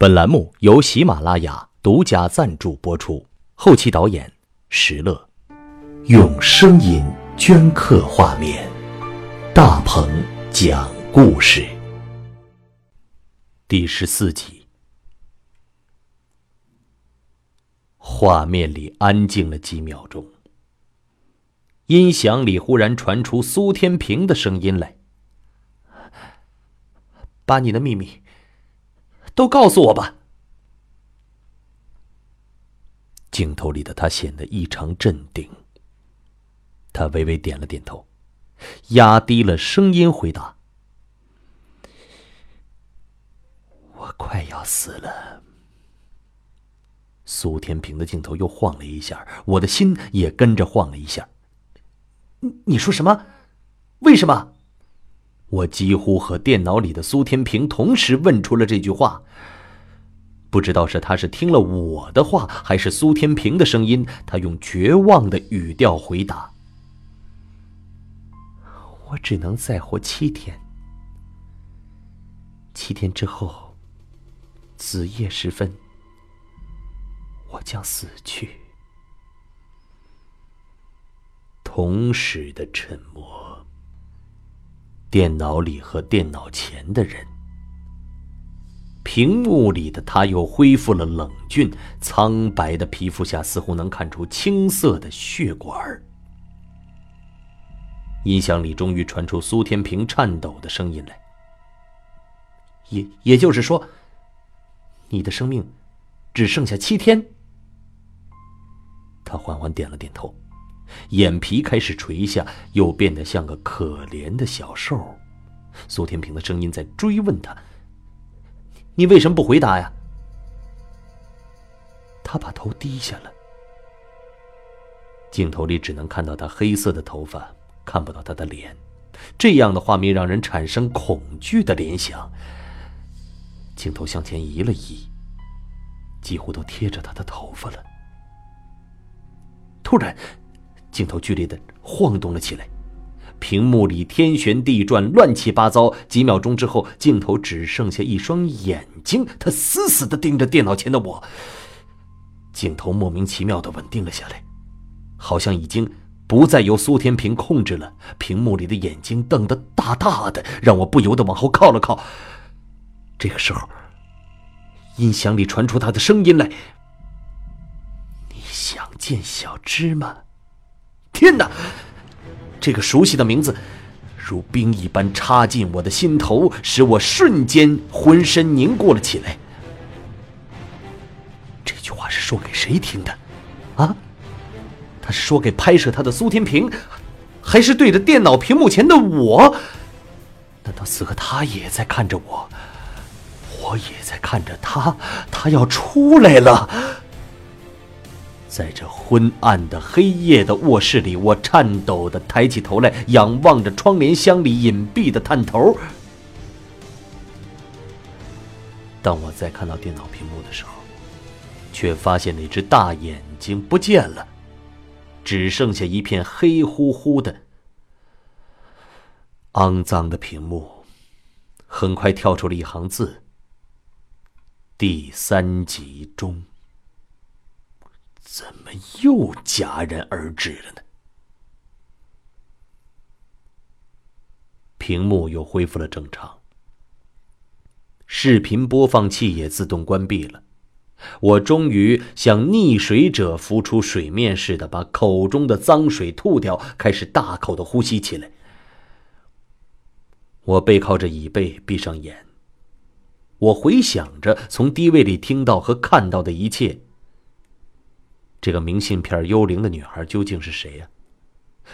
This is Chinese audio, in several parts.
本栏目由喜马拉雅独家赞助播出，后期导演石乐，用声音镌刻画面，大鹏讲故事。第十四集，画面里安静了几秒钟，音响里忽然传出苏天平的声音来：“把你的秘密。”都告诉我吧。镜头里的他显得异常镇定。他微微点了点头，压低了声音回答：“我快要死了。”苏天平的镜头又晃了一下，我的心也跟着晃了一下。你你说什么？为什么？我几乎和电脑里的苏天平同时问出了这句话。不知道是他是听了我的话，还是苏天平的声音，他用绝望的语调回答：“我只能再活七天。七天之后，子夜时分，我将死去。”同时的沉默。电脑里和电脑前的人，屏幕里的他又恢复了冷峻，苍白的皮肤下似乎能看出青色的血管。音响里终于传出苏天平颤抖的声音来：“也也就是说，你的生命只剩下七天。”他缓缓点了点头。眼皮开始垂下，又变得像个可怜的小兽。苏天平的声音在追问他：“你为什么不回答呀？”他把头低下了。镜头里只能看到他黑色的头发，看不到他的脸。这样的画面让人产生恐惧的联想。镜头向前移了移，几乎都贴着他的头发了。突然。镜头剧烈的晃动了起来，屏幕里天旋地转，乱七八糟。几秒钟之后，镜头只剩下一双眼睛，他死死的盯着电脑前的我。镜头莫名其妙的稳定了下来，好像已经不再由苏天平控制了。屏幕里的眼睛瞪得大大的，让我不由得往后靠了靠。这个时候，音响里传出他的声音来：“你想见小芝吗？”天哪！这个熟悉的名字，如冰一般插进我的心头，使我瞬间浑身凝固了起来。这句话是说给谁听的？啊？他是说给拍摄他的苏天平，还是对着电脑屏幕前的我？难道此刻他也在看着我？我也在看着他？他要出来了！在这昏暗的黑夜的卧室里，我颤抖的抬起头来，仰望着窗帘箱里隐蔽的探头。当我再看到电脑屏幕的时候，却发现那只大眼睛不见了，只剩下一片黑乎乎的、肮脏的屏幕。很快跳出了一行字：“第三集中。”怎么又戛然而止了呢？屏幕又恢复了正常，视频播放器也自动关闭了。我终于像溺水者浮出水面似的，把口中的脏水吐掉，开始大口的呼吸起来。我背靠着椅背，闭上眼，我回想着从低位里听到和看到的一切。这个明信片幽灵的女孩究竟是谁呀？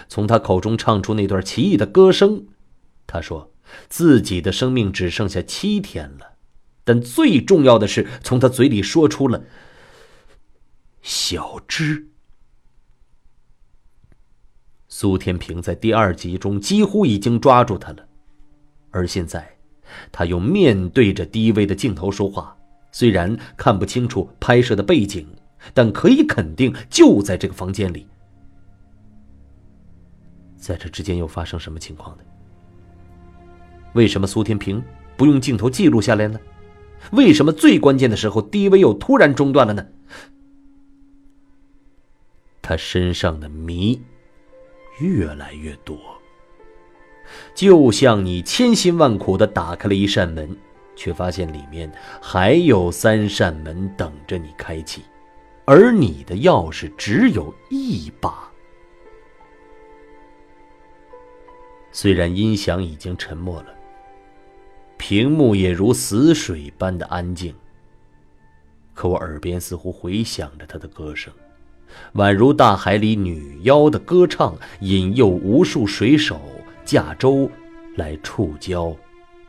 从她口中唱出那段奇异的歌声，她说自己的生命只剩下七天了，但最重要的是，从她嘴里说出了“小芝”。苏天平在第二集中几乎已经抓住她了，而现在，他又面对着低微的镜头说话，虽然看不清楚拍摄的背景。但可以肯定，就在这个房间里。在这之间又发生什么情况呢？为什么苏天平不用镜头记录下来呢？为什么最关键的时候，DV 又突然中断了呢？他身上的谜越来越多，就像你千辛万苦的打开了一扇门，却发现里面还有三扇门等着你开启，而你的钥匙只有一把。虽然音响已经沉默了。屏幕也如死水般的安静。可我耳边似乎回响着他的歌声，宛如大海里女妖的歌唱，引诱无数水手驾舟来触礁，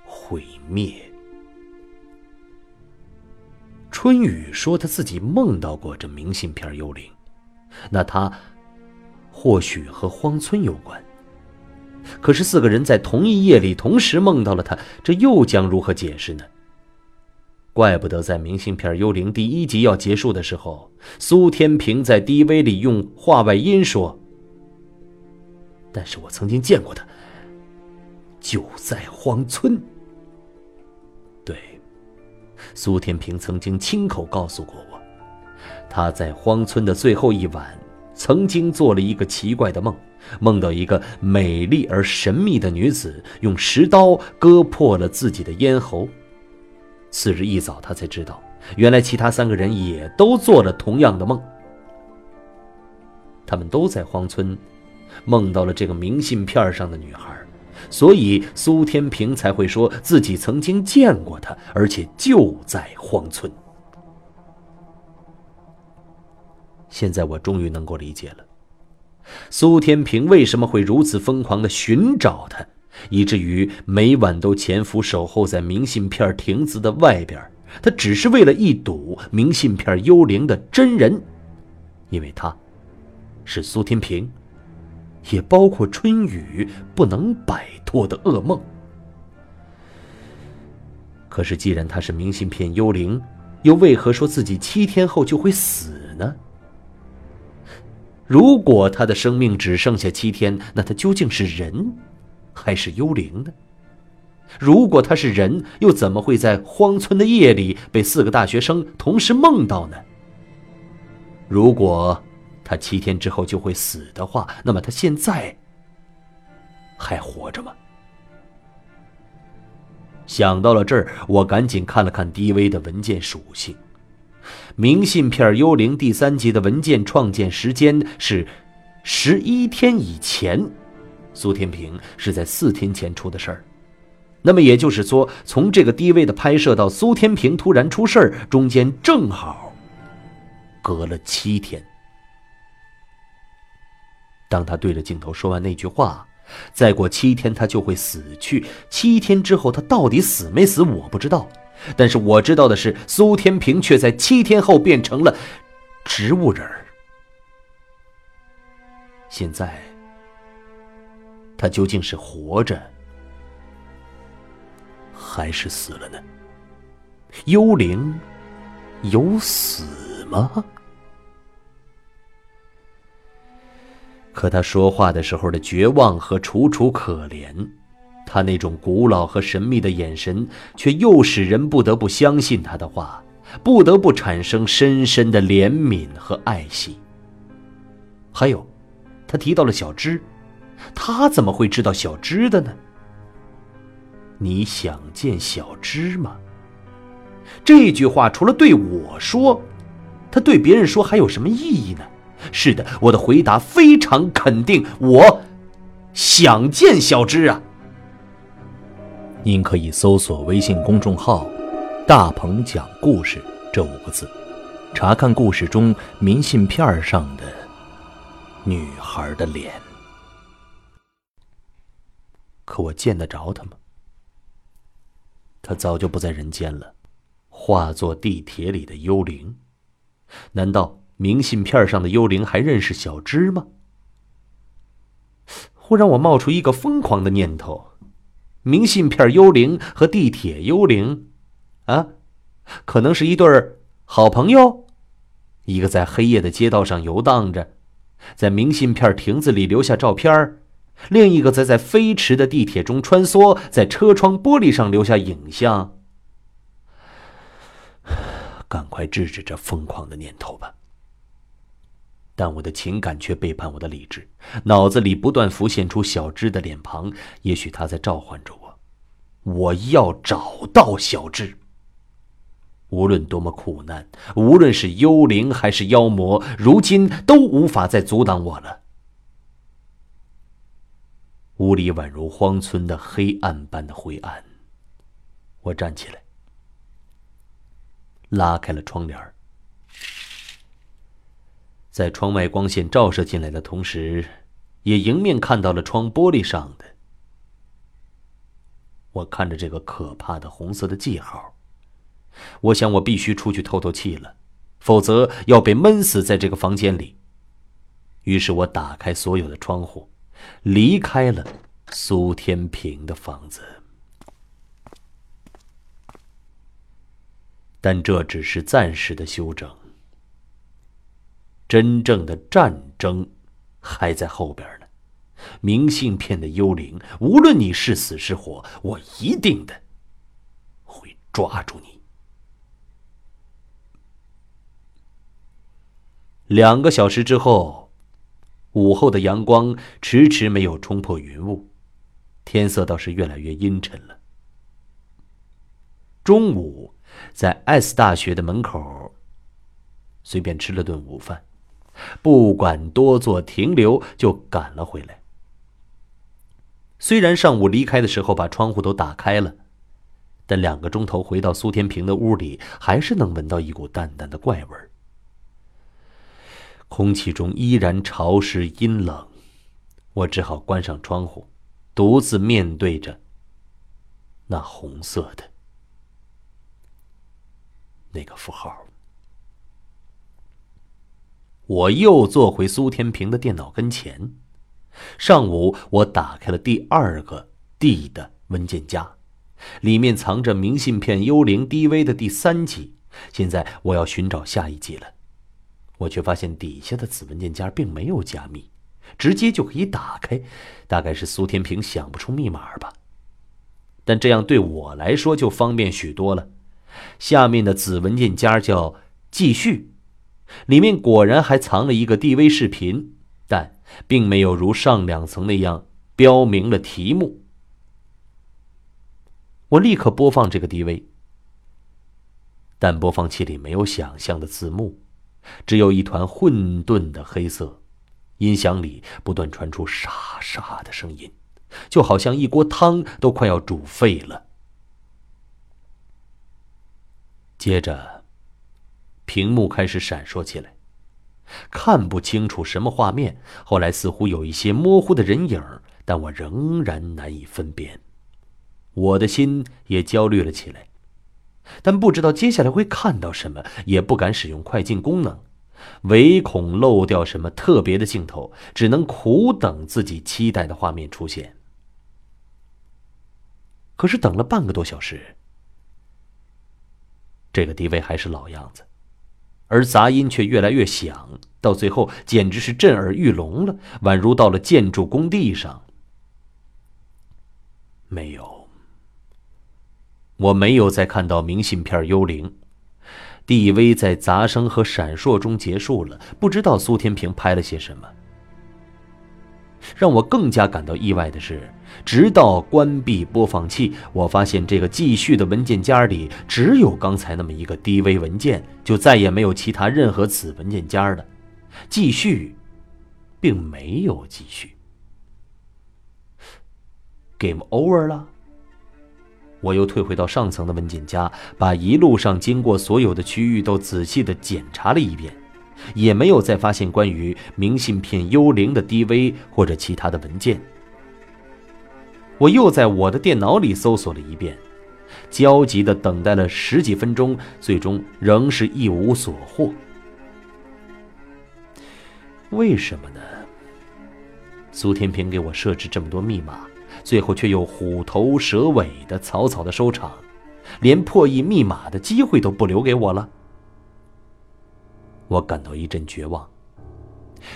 毁灭。春雨说他自己梦到过这明信片幽灵，那他或许和荒村有关。可是四个人在同一夜里同时梦到了他，这又将如何解释呢？怪不得在明信片幽灵第一集要结束的时候，苏天平在 DV 里用话外音说：“但是我曾经见过他，就在荒村。”苏天平曾经亲口告诉过我，他在荒村的最后一晚，曾经做了一个奇怪的梦。梦到一个美丽而神秘的女子用石刀割破了自己的咽喉。次日一早，他才知道，原来其他三个人也都做了同样的梦。他们都在荒村，梦到了这个明信片上的女孩，所以苏天平才会说自己曾经见过他，而且就在荒村。现在我终于能够理解了。苏天平为什么会如此疯狂的寻找他，以至于每晚都潜伏守候在明信片亭子的外边？他只是为了一睹明信片幽灵的真人，因为他，是苏天平，也包括春雨不能摆脱的噩梦。可是，既然他是明信片幽灵，又为何说自己七天后就会死呢？如果他的生命只剩下七天，那他究竟是人，还是幽灵呢？如果他是人，又怎么会在荒村的夜里被四个大学生同时梦到呢？如果他七天之后就会死的话，那么他现在还活着吗？想到了这儿，我赶紧看了看 DV 的文件属性。明信片幽灵第三集的文件创建时间是十一天以前，苏天平是在四天前出的事儿。那么也就是说，从这个低位的拍摄到苏天平突然出事儿，中间正好隔了七天。当他对着镜头说完那句话，再过七天他就会死去。七天之后他到底死没死，我不知道。但是我知道的是，苏天平却在七天后变成了植物人。现在，他究竟是活着还是死了呢？幽灵有死吗？可他说话的时候的绝望和楚楚可怜。他那种古老和神秘的眼神，却又使人不得不相信他的话，不得不产生深深的怜悯和爱惜。还有，他提到了小芝，他怎么会知道小芝的呢？你想见小芝吗？这句话除了对我说，他对别人说还有什么意义呢？是的，我的回答非常肯定，我想见小芝啊。您可以搜索微信公众号“大鹏讲故事”这五个字，查看故事中明信片上的女孩的脸。可我见得着她吗？她早就不在人间了，化作地铁里的幽灵。难道明信片上的幽灵还认识小芝吗？忽然，我冒出一个疯狂的念头。明信片幽灵和地铁幽灵，啊，可能是一对好朋友。一个在黑夜的街道上游荡着，在明信片亭子里留下照片另一个则在飞驰的地铁中穿梭，在车窗玻璃上留下影像。赶快制止这疯狂的念头吧。但我的情感却背叛我的理智，脑子里不断浮现出小芝的脸庞，也许他在召唤着我。我要找到小芝。无论多么苦难，无论是幽灵还是妖魔，如今都无法再阻挡我了。屋里宛如荒村的黑暗般的灰暗。我站起来，拉开了窗帘在窗外光线照射进来的同时，也迎面看到了窗玻璃上的。我看着这个可怕的红色的记号，我想我必须出去透透气了，否则要被闷死在这个房间里。于是我打开所有的窗户，离开了苏天平的房子。但这只是暂时的休整。真正的战争还在后边呢。明信片的幽灵，无论你是死是活，我一定的会抓住你。两个小时之后，午后的阳光迟迟没有冲破云雾，天色倒是越来越阴沉了。中午，在 S 大学的门口，随便吃了顿午饭。不管多做停留，就赶了回来。虽然上午离开的时候把窗户都打开了，但两个钟头回到苏天平的屋里，还是能闻到一股淡淡的怪味儿。空气中依然潮湿阴冷，我只好关上窗户，独自面对着那红色的那个符号。我又坐回苏天平的电脑跟前。上午，我打开了第二个 D 的文件夹，里面藏着《明信片幽灵 DV》的第三集。现在我要寻找下一集了，我却发现底下的子文件夹并没有加密，直接就可以打开。大概是苏天平想不出密码吧。但这样对我来说就方便许多了。下面的子文件夹叫“继续”。里面果然还藏了一个 DV 视频，但并没有如上两层那样标明了题目。我立刻播放这个 DV，但播放器里没有想象的字幕，只有一团混沌的黑色，音响里不断传出沙沙的声音，就好像一锅汤都快要煮沸了。接着。屏幕开始闪烁起来，看不清楚什么画面。后来似乎有一些模糊的人影，但我仍然难以分辨。我的心也焦虑了起来，但不知道接下来会看到什么，也不敢使用快进功能，唯恐漏掉什么特别的镜头，只能苦等自己期待的画面出现。可是等了半个多小时，这个 DV 还是老样子。而杂音却越来越响，到最后简直是震耳欲聋了，宛如到了建筑工地上。没有，我没有再看到明信片幽灵，DV 在杂声和闪烁中结束了。不知道苏天平拍了些什么。让我更加感到意外的是，直到关闭播放器，我发现这个继续的文件夹里只有刚才那么一个 DV 文件，就再也没有其他任何子文件夹了。继续，并没有继续。Game over 了。我又退回到上层的文件夹，把一路上经过所有的区域都仔细的检查了一遍。也没有再发现关于明信片幽灵的 DV 或者其他的文件。我又在我的电脑里搜索了一遍，焦急的等待了十几分钟，最终仍是一无所获。为什么呢？苏天平给我设置这么多密码，最后却又虎头蛇尾的草草的收场，连破译密码的机会都不留给我了。我感到一阵绝望，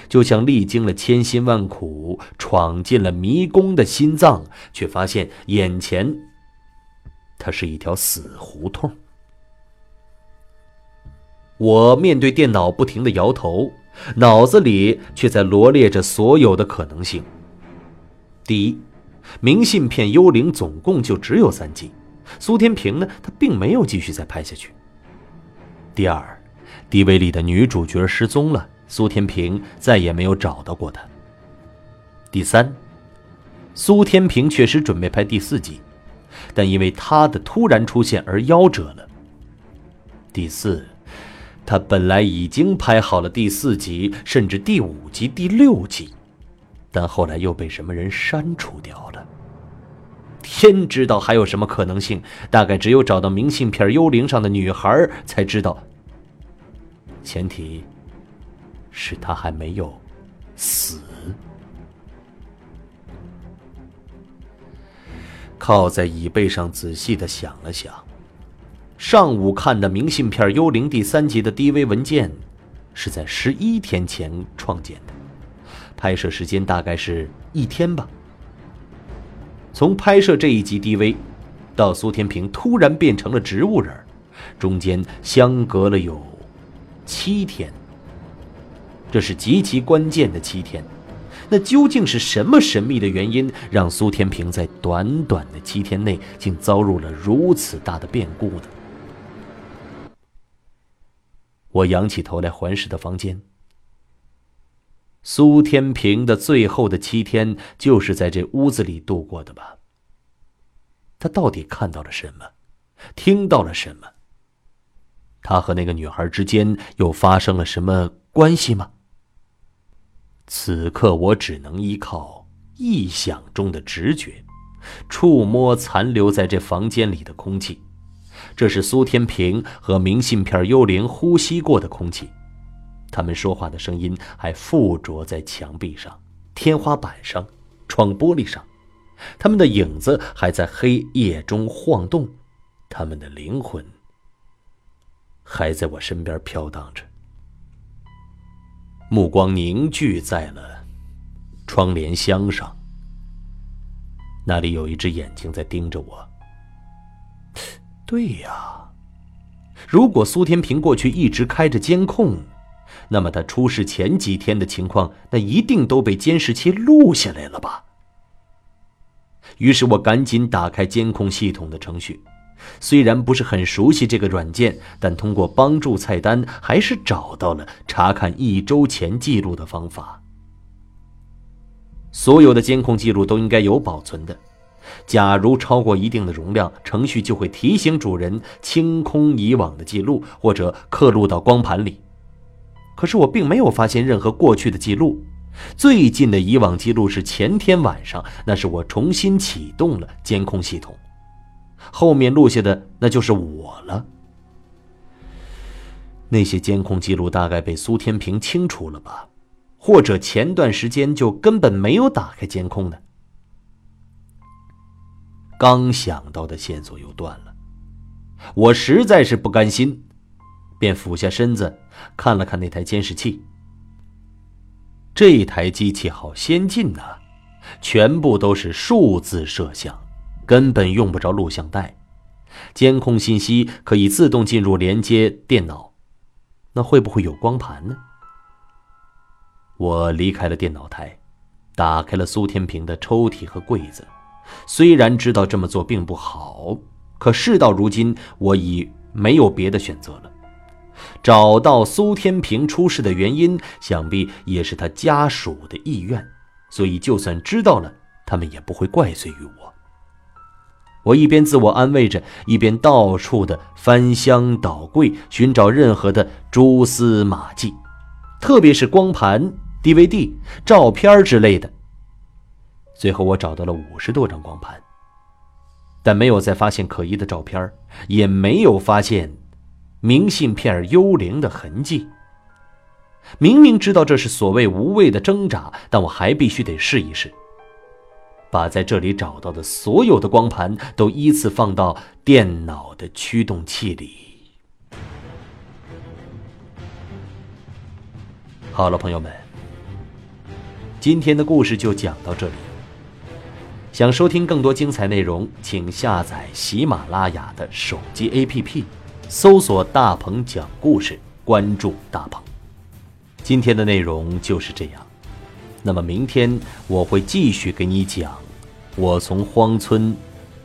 就像历经了千辛万苦，闯进了迷宫的心脏，却发现眼前，它是一条死胡同。我面对电脑不停的摇头，脑子里却在罗列着所有的可能性。第一，明信片幽灵总共就只有三集，苏天平呢，他并没有继续再拍下去。第二，DV 里的女主角失踪了，苏天平再也没有找到过他。第三，苏天平确实准备拍第四集，但因为他的突然出现而夭折了。第四。他本来已经拍好了第四集，甚至第五集、第六集，但后来又被什么人删除掉了。天知道还有什么可能性，大概只有找到明信片幽灵上的女孩才知道。前提是他还没有死。靠在椅背上，仔细的想了想。上午看的明信片《幽灵》第三集的 DV 文件，是在十一天前创建的，拍摄时间大概是一天吧。从拍摄这一集 DV，到苏天平突然变成了植物人，中间相隔了有七天。这是极其关键的七天，那究竟是什么神秘的原因，让苏天平在短短的七天内竟遭入了如此大的变故呢？我仰起头来环视的房间。苏天平的最后的七天就是在这屋子里度过的吧？他到底看到了什么，听到了什么？他和那个女孩之间又发生了什么关系吗？此刻我只能依靠臆想中的直觉，触摸残留在这房间里的空气。这是苏天平和明信片幽灵呼吸过的空气，他们说话的声音还附着在墙壁上、天花板上、窗玻璃上，他们的影子还在黑夜中晃动，他们的灵魂还在我身边飘荡着。目光凝聚在了窗帘箱上，那里有一只眼睛在盯着我。对呀，如果苏天平过去一直开着监控，那么他出事前几天的情况，那一定都被监视器录下来了吧？于是我赶紧打开监控系统的程序，虽然不是很熟悉这个软件，但通过帮助菜单，还是找到了查看一周前记录的方法。所有的监控记录都应该有保存的。假如超过一定的容量，程序就会提醒主人清空以往的记录，或者刻录到光盘里。可是我并没有发现任何过去的记录，最近的以往记录是前天晚上，那是我重新启动了监控系统，后面录下的那就是我了。那些监控记录大概被苏天平清除了吧，或者前段时间就根本没有打开监控呢？刚想到的线索又断了，我实在是不甘心，便俯下身子看了看那台监视器。这台机器好先进呐，全部都是数字摄像，根本用不着录像带，监控信息可以自动进入连接电脑。那会不会有光盘呢？我离开了电脑台，打开了苏天平的抽屉和柜子。虽然知道这么做并不好，可事到如今，我已没有别的选择了。找到苏天平出事的原因，想必也是他家属的意愿，所以就算知道了，他们也不会怪罪于我。我一边自我安慰着，一边到处的翻箱倒柜，寻找任何的蛛丝马迹，特别是光盘、DVD、照片之类的。最后，我找到了五十多张光盘，但没有再发现可疑的照片，也没有发现明信片幽灵的痕迹。明明知道这是所谓无谓的挣扎，但我还必须得试一试，把在这里找到的所有的光盘都依次放到电脑的驱动器里。好了，朋友们，今天的故事就讲到这里。想收听更多精彩内容，请下载喜马拉雅的手机 APP，搜索“大鹏讲故事”，关注大鹏。今天的内容就是这样。那么明天我会继续给你讲我从荒村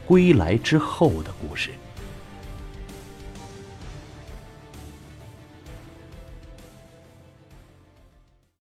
归来之后的故事。